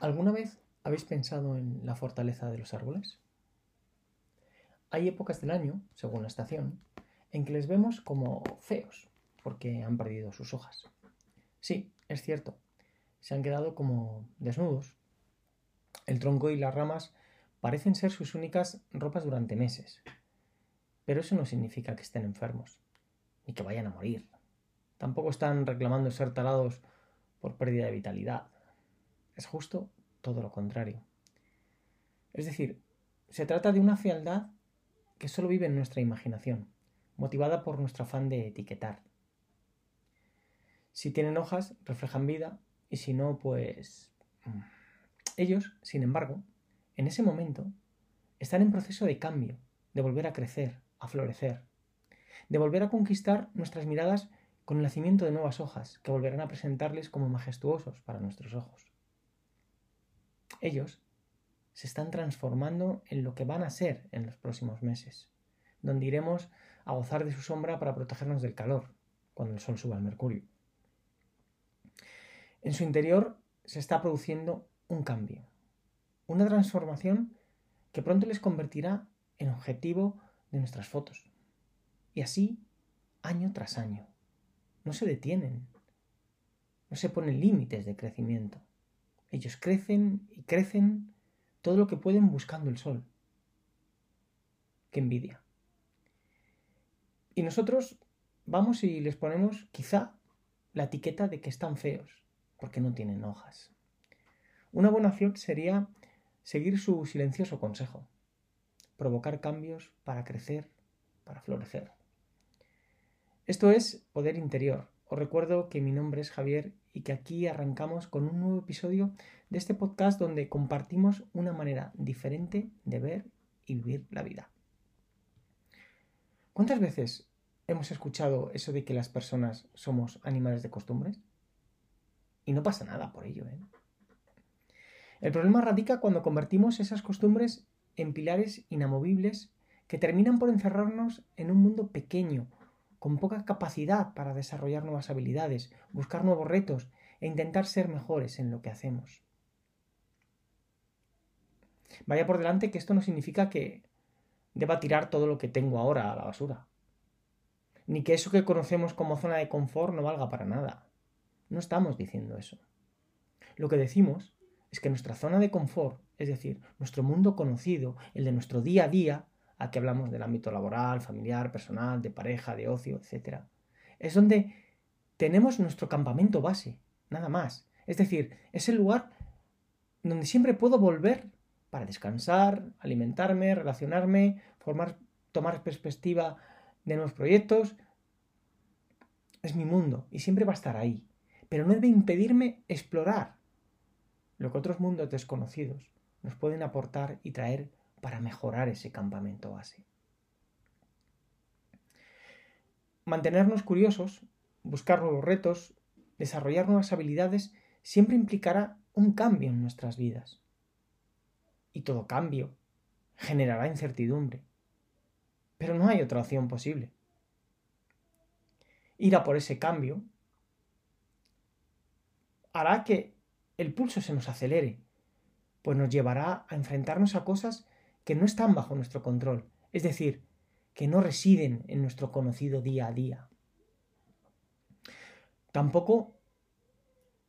¿Alguna vez habéis pensado en la fortaleza de los árboles? Hay épocas del año, según la estación, en que les vemos como feos, porque han perdido sus hojas. Sí, es cierto, se han quedado como desnudos. El tronco y las ramas parecen ser sus únicas ropas durante meses. Pero eso no significa que estén enfermos, ni que vayan a morir. Tampoco están reclamando ser talados por pérdida de vitalidad. Es justo todo lo contrario. Es decir, se trata de una fealdad que solo vive en nuestra imaginación, motivada por nuestro afán de etiquetar. Si tienen hojas, reflejan vida, y si no, pues... Mm. Ellos, sin embargo, en ese momento, están en proceso de cambio, de volver a crecer, a florecer, de volver a conquistar nuestras miradas con el nacimiento de nuevas hojas que volverán a presentarles como majestuosos para nuestros ojos. Ellos se están transformando en lo que van a ser en los próximos meses, donde iremos a gozar de su sombra para protegernos del calor, cuando el sol suba al mercurio. En su interior se está produciendo un cambio, una transformación que pronto les convertirá en objetivo de nuestras fotos. Y así, año tras año no se detienen, no se ponen límites de crecimiento. Ellos crecen y crecen todo lo que pueden buscando el sol. Qué envidia. Y nosotros vamos y les ponemos quizá la etiqueta de que están feos, porque no tienen hojas. Una buena acción sería seguir su silencioso consejo, provocar cambios para crecer, para florecer. Esto es Poder Interior. Os recuerdo que mi nombre es Javier y que aquí arrancamos con un nuevo episodio de este podcast donde compartimos una manera diferente de ver y vivir la vida. ¿Cuántas veces hemos escuchado eso de que las personas somos animales de costumbres? Y no pasa nada por ello. ¿eh? El problema radica cuando convertimos esas costumbres en pilares inamovibles que terminan por encerrarnos en un mundo pequeño, con poca capacidad para desarrollar nuevas habilidades, buscar nuevos retos e intentar ser mejores en lo que hacemos. Vaya por delante que esto no significa que deba tirar todo lo que tengo ahora a la basura. Ni que eso que conocemos como zona de confort no valga para nada. No estamos diciendo eso. Lo que decimos es que nuestra zona de confort, es decir, nuestro mundo conocido, el de nuestro día a día, Aquí hablamos del ámbito laboral, familiar, personal, de pareja, de ocio, etc. Es donde tenemos nuestro campamento base, nada más. Es decir, es el lugar donde siempre puedo volver para descansar, alimentarme, relacionarme, formar, tomar perspectiva de nuevos proyectos. Es mi mundo y siempre va a estar ahí. Pero no debe impedirme explorar lo que otros mundos desconocidos nos pueden aportar y traer para mejorar ese campamento base. Mantenernos curiosos, buscar nuevos retos, desarrollar nuevas habilidades, siempre implicará un cambio en nuestras vidas. Y todo cambio generará incertidumbre. Pero no hay otra opción posible. Ir a por ese cambio hará que el pulso se nos acelere, pues nos llevará a enfrentarnos a cosas que no están bajo nuestro control, es decir, que no residen en nuestro conocido día a día. Tampoco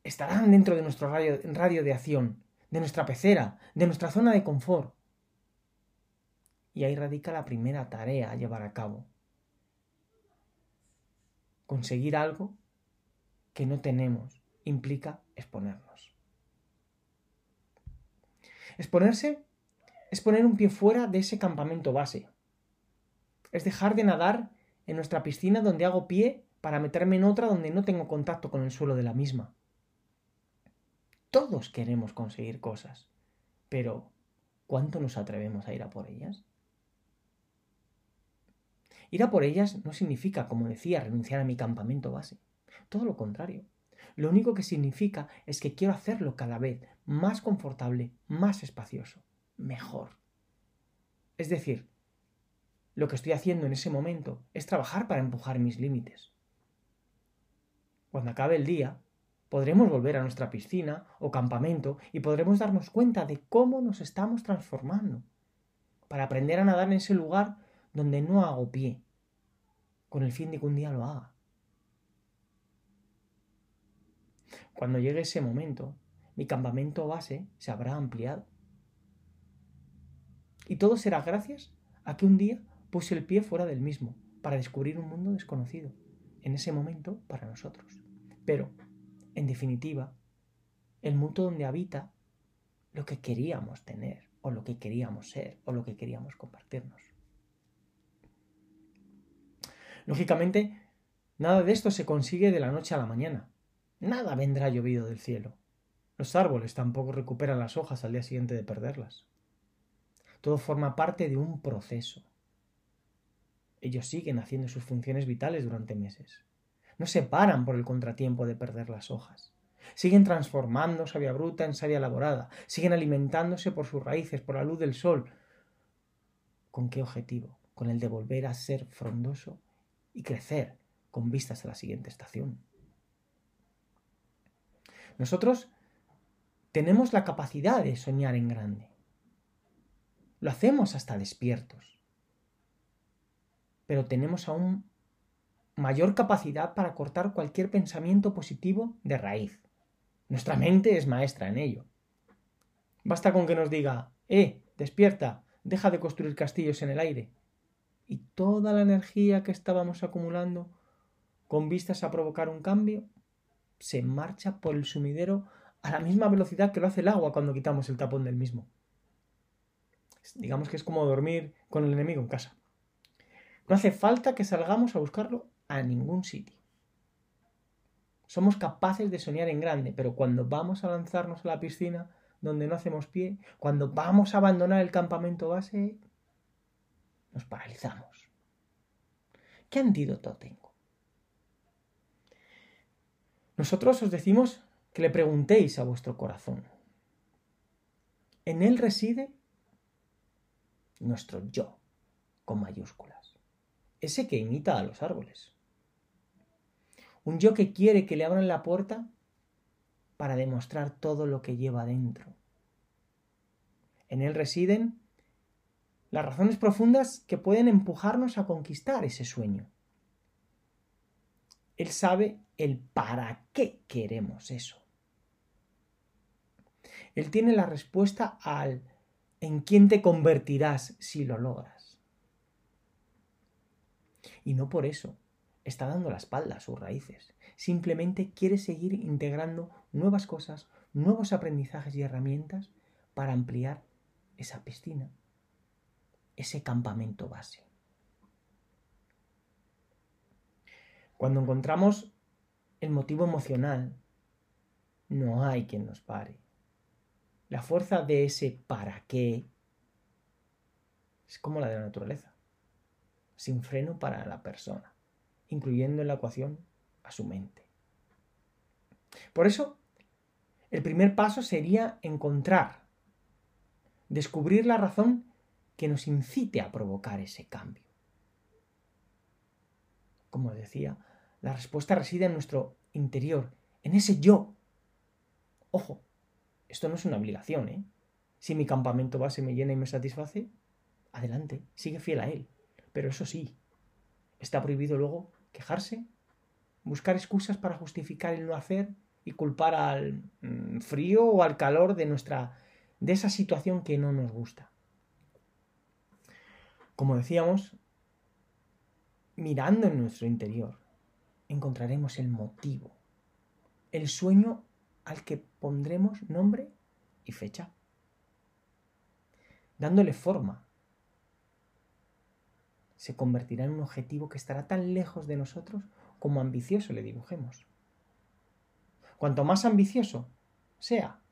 estarán dentro de nuestro radio, de acción, de nuestra pecera, de nuestra zona de confort. Y ahí radica la primera tarea a llevar a cabo. Conseguir algo que no tenemos implica exponernos. Exponerse es poner un pie fuera de ese campamento base. Es dejar de nadar en nuestra piscina donde hago pie para meterme en otra donde no tengo contacto con el suelo de la misma. Todos queremos conseguir cosas, pero ¿cuánto nos atrevemos a ir a por ellas? Ir a por ellas no significa, como decía, renunciar a mi campamento base. Todo lo contrario. Lo único que significa es que quiero hacerlo cada vez más confortable, más espacioso mejor. Es decir, lo que estoy haciendo en ese momento es trabajar para empujar mis límites. Cuando acabe el día, podremos volver a nuestra piscina o campamento y podremos darnos cuenta de cómo nos estamos transformando, para aprender a nadar en ese lugar donde no hago pie, con el fin de que un día lo haga. Cuando llegue ese momento, mi campamento base se habrá ampliado. Y todo será gracias a que un día puse el pie fuera del mismo para descubrir un mundo desconocido, en ese momento para nosotros. Pero, en definitiva, el mundo donde habita lo que queríamos tener, o lo que queríamos ser, o lo que queríamos compartirnos. Lógicamente, nada de esto se consigue de la noche a la mañana. Nada vendrá llovido del cielo. Los árboles tampoco recuperan las hojas al día siguiente de perderlas. Todo forma parte de un proceso. Ellos siguen haciendo sus funciones vitales durante meses. No se paran por el contratiempo de perder las hojas. Siguen transformando savia bruta en savia elaborada. Siguen alimentándose por sus raíces, por la luz del sol. ¿Con qué objetivo? Con el de volver a ser frondoso y crecer con vistas a la siguiente estación. Nosotros tenemos la capacidad de soñar en grande. Lo hacemos hasta despiertos. Pero tenemos aún mayor capacidad para cortar cualquier pensamiento positivo de raíz. Nuestra mente es maestra en ello. Basta con que nos diga, eh, despierta, deja de construir castillos en el aire. Y toda la energía que estábamos acumulando con vistas a provocar un cambio se marcha por el sumidero a la misma velocidad que lo hace el agua cuando quitamos el tapón del mismo. Digamos que es como dormir con el enemigo en casa. No hace falta que salgamos a buscarlo a ningún sitio. Somos capaces de soñar en grande, pero cuando vamos a lanzarnos a la piscina donde no hacemos pie, cuando vamos a abandonar el campamento base, nos paralizamos. ¿Qué antídoto tengo? Nosotros os decimos que le preguntéis a vuestro corazón. En él reside nuestro yo, con mayúsculas, ese que imita a los árboles. Un yo que quiere que le abran la puerta para demostrar todo lo que lleva dentro. En él residen las razones profundas que pueden empujarnos a conquistar ese sueño. Él sabe el para qué queremos eso. Él tiene la respuesta al en quién te convertirás si lo logras. Y no por eso está dando la espalda a sus raíces. Simplemente quiere seguir integrando nuevas cosas, nuevos aprendizajes y herramientas para ampliar esa piscina, ese campamento base. Cuando encontramos el motivo emocional, no hay quien nos pare. La fuerza de ese para qué es como la de la naturaleza, sin freno para la persona, incluyendo en la ecuación a su mente. Por eso, el primer paso sería encontrar, descubrir la razón que nos incite a provocar ese cambio. Como decía, la respuesta reside en nuestro interior, en ese yo. Ojo, esto no es una obligación, ¿eh? Si mi campamento base me llena y me satisface, adelante, sigue fiel a él. Pero eso sí, está prohibido luego quejarse, buscar excusas para justificar el no hacer y culpar al mm, frío o al calor de nuestra de esa situación que no nos gusta. Como decíamos, mirando en nuestro interior, encontraremos el motivo, el sueño al que pondremos nombre y fecha, dándole forma. Se convertirá en un objetivo que estará tan lejos de nosotros como ambicioso le dibujemos. Cuanto más ambicioso sea,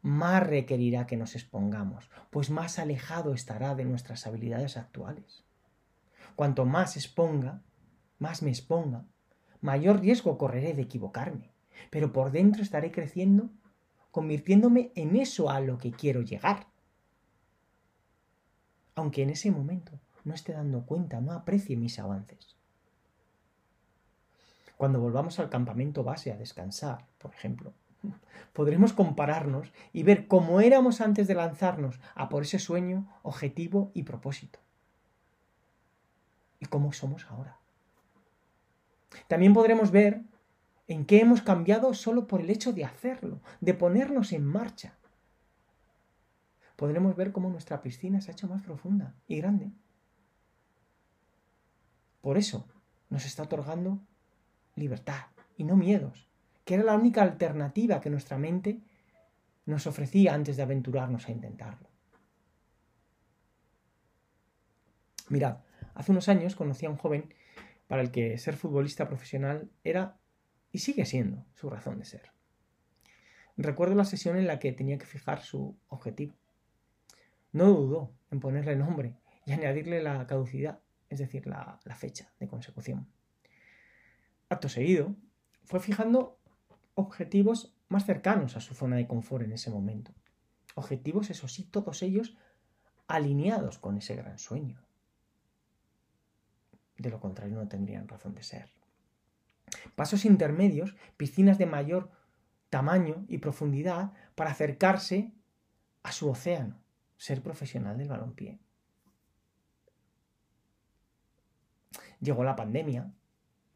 más requerirá que nos expongamos, pues más alejado estará de nuestras habilidades actuales. Cuanto más exponga, más me exponga, mayor riesgo correré de equivocarme pero por dentro estaré creciendo, convirtiéndome en eso a lo que quiero llegar. Aunque en ese momento no esté dando cuenta, no aprecie mis avances. Cuando volvamos al campamento base a descansar, por ejemplo, podremos compararnos y ver cómo éramos antes de lanzarnos a por ese sueño, objetivo y propósito. Y cómo somos ahora. También podremos ver en qué hemos cambiado solo por el hecho de hacerlo, de ponernos en marcha. Podremos ver cómo nuestra piscina se ha hecho más profunda y grande. Por eso nos está otorgando libertad y no miedos, que era la única alternativa que nuestra mente nos ofrecía antes de aventurarnos a intentarlo. Mirad, hace unos años conocí a un joven para el que ser futbolista profesional era y sigue siendo su razón de ser. Recuerdo la sesión en la que tenía que fijar su objetivo. No dudó en ponerle nombre y añadirle la caducidad, es decir, la, la fecha de consecución. Acto seguido, fue fijando objetivos más cercanos a su zona de confort en ese momento. Objetivos, eso sí, todos ellos alineados con ese gran sueño. De lo contrario, no tendrían razón de ser. Pasos intermedios, piscinas de mayor tamaño y profundidad para acercarse a su océano, ser profesional del balompié. Llegó la pandemia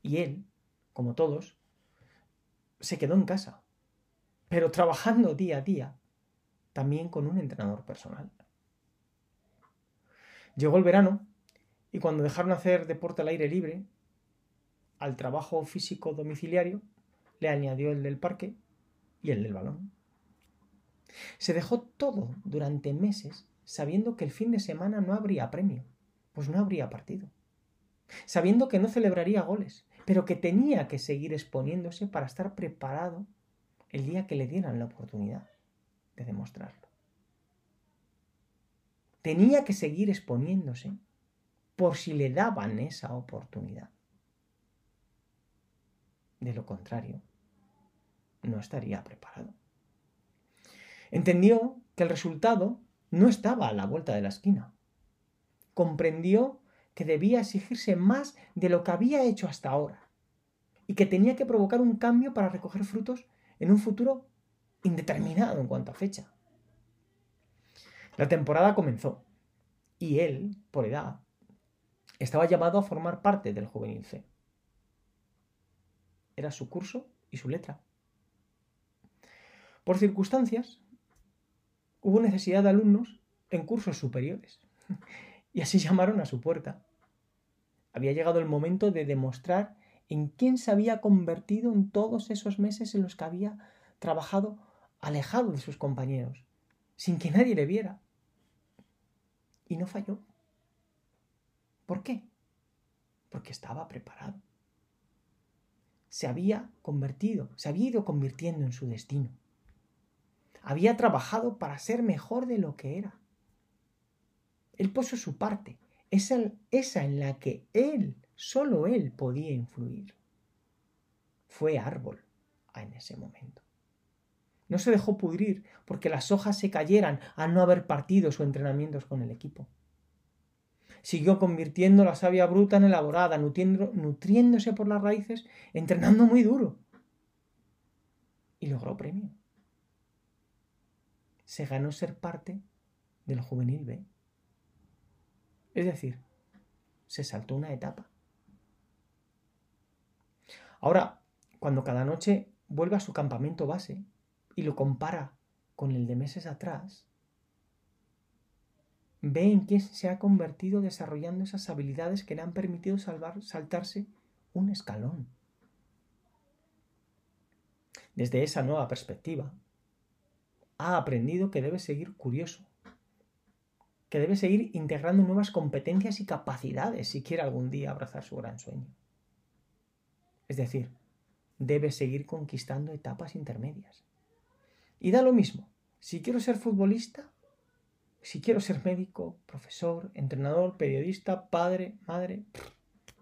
y él, como todos, se quedó en casa, pero trabajando día a día, también con un entrenador personal. Llegó el verano y cuando dejaron hacer deporte al aire libre, al trabajo físico domiciliario le añadió el del parque y el del balón. Se dejó todo durante meses sabiendo que el fin de semana no habría premio, pues no habría partido. Sabiendo que no celebraría goles, pero que tenía que seguir exponiéndose para estar preparado el día que le dieran la oportunidad de demostrarlo. Tenía que seguir exponiéndose por si le daban esa oportunidad. De lo contrario, no estaría preparado. Entendió que el resultado no estaba a la vuelta de la esquina. Comprendió que debía exigirse más de lo que había hecho hasta ahora y que tenía que provocar un cambio para recoger frutos en un futuro indeterminado en cuanto a fecha. La temporada comenzó y él, por edad, estaba llamado a formar parte del juvenil C. Era su curso y su letra. Por circunstancias, hubo necesidad de alumnos en cursos superiores y así llamaron a su puerta. Había llegado el momento de demostrar en quién se había convertido en todos esos meses en los que había trabajado alejado de sus compañeros, sin que nadie le viera. Y no falló. ¿Por qué? Porque estaba preparado. Se había convertido, se había ido convirtiendo en su destino. Había trabajado para ser mejor de lo que era. Él puso su parte, esa, esa en la que él, solo él podía influir. Fue árbol en ese momento. No se dejó pudrir porque las hojas se cayeran al no haber partidos o entrenamientos con el equipo. Siguió convirtiendo la savia bruta en elaborada, nutriéndose por las raíces, entrenando muy duro. Y logró premio. Se ganó ser parte del juvenil B. Es decir, se saltó una etapa. Ahora, cuando cada noche vuelve a su campamento base y lo compara con el de meses atrás, ve en qué se ha convertido desarrollando esas habilidades que le han permitido salvar, saltarse un escalón. Desde esa nueva perspectiva, ha aprendido que debe seguir curioso, que debe seguir integrando nuevas competencias y capacidades si quiere algún día abrazar su gran sueño. Es decir, debe seguir conquistando etapas intermedias. Y da lo mismo, si quiero ser futbolista, si quiero ser médico, profesor, entrenador, periodista, padre, madre,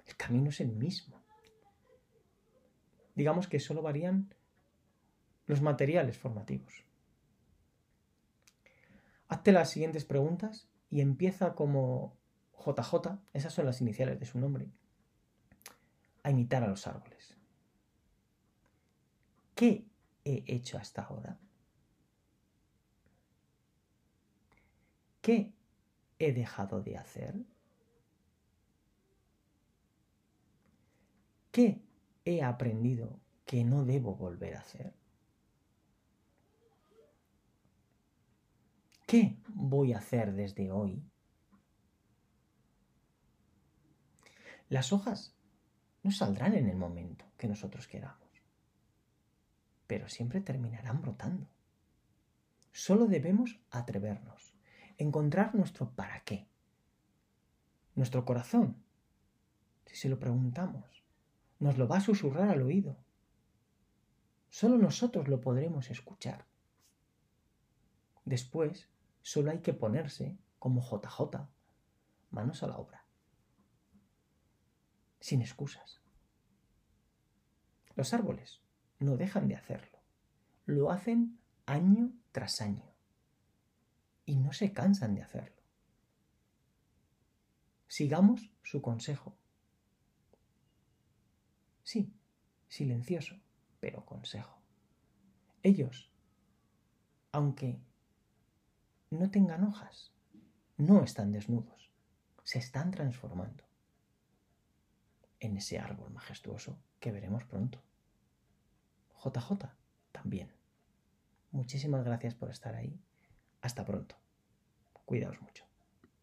el camino es el mismo. Digamos que solo varían los materiales formativos. Hazte las siguientes preguntas y empieza como JJ, esas son las iniciales de su nombre, a imitar a los árboles. ¿Qué he hecho hasta ahora? ¿Qué he dejado de hacer? ¿Qué he aprendido que no debo volver a hacer? ¿Qué voy a hacer desde hoy? Las hojas no saldrán en el momento que nosotros queramos, pero siempre terminarán brotando. Solo debemos atrevernos, encontrar nuestro para qué. Nuestro corazón, si se lo preguntamos, nos lo va a susurrar al oído. Solo nosotros lo podremos escuchar. Después, solo hay que ponerse como JJ, manos a la obra sin excusas. Los árboles no dejan de hacerlo. Lo hacen año tras año. Y no se cansan de hacerlo. Sigamos su consejo. Sí, silencioso, pero consejo. Ellos, aunque no tengan hojas, no están desnudos, se están transformando en ese árbol majestuoso que veremos pronto. JJ también. Muchísimas gracias por estar ahí. Hasta pronto. Cuidaos mucho.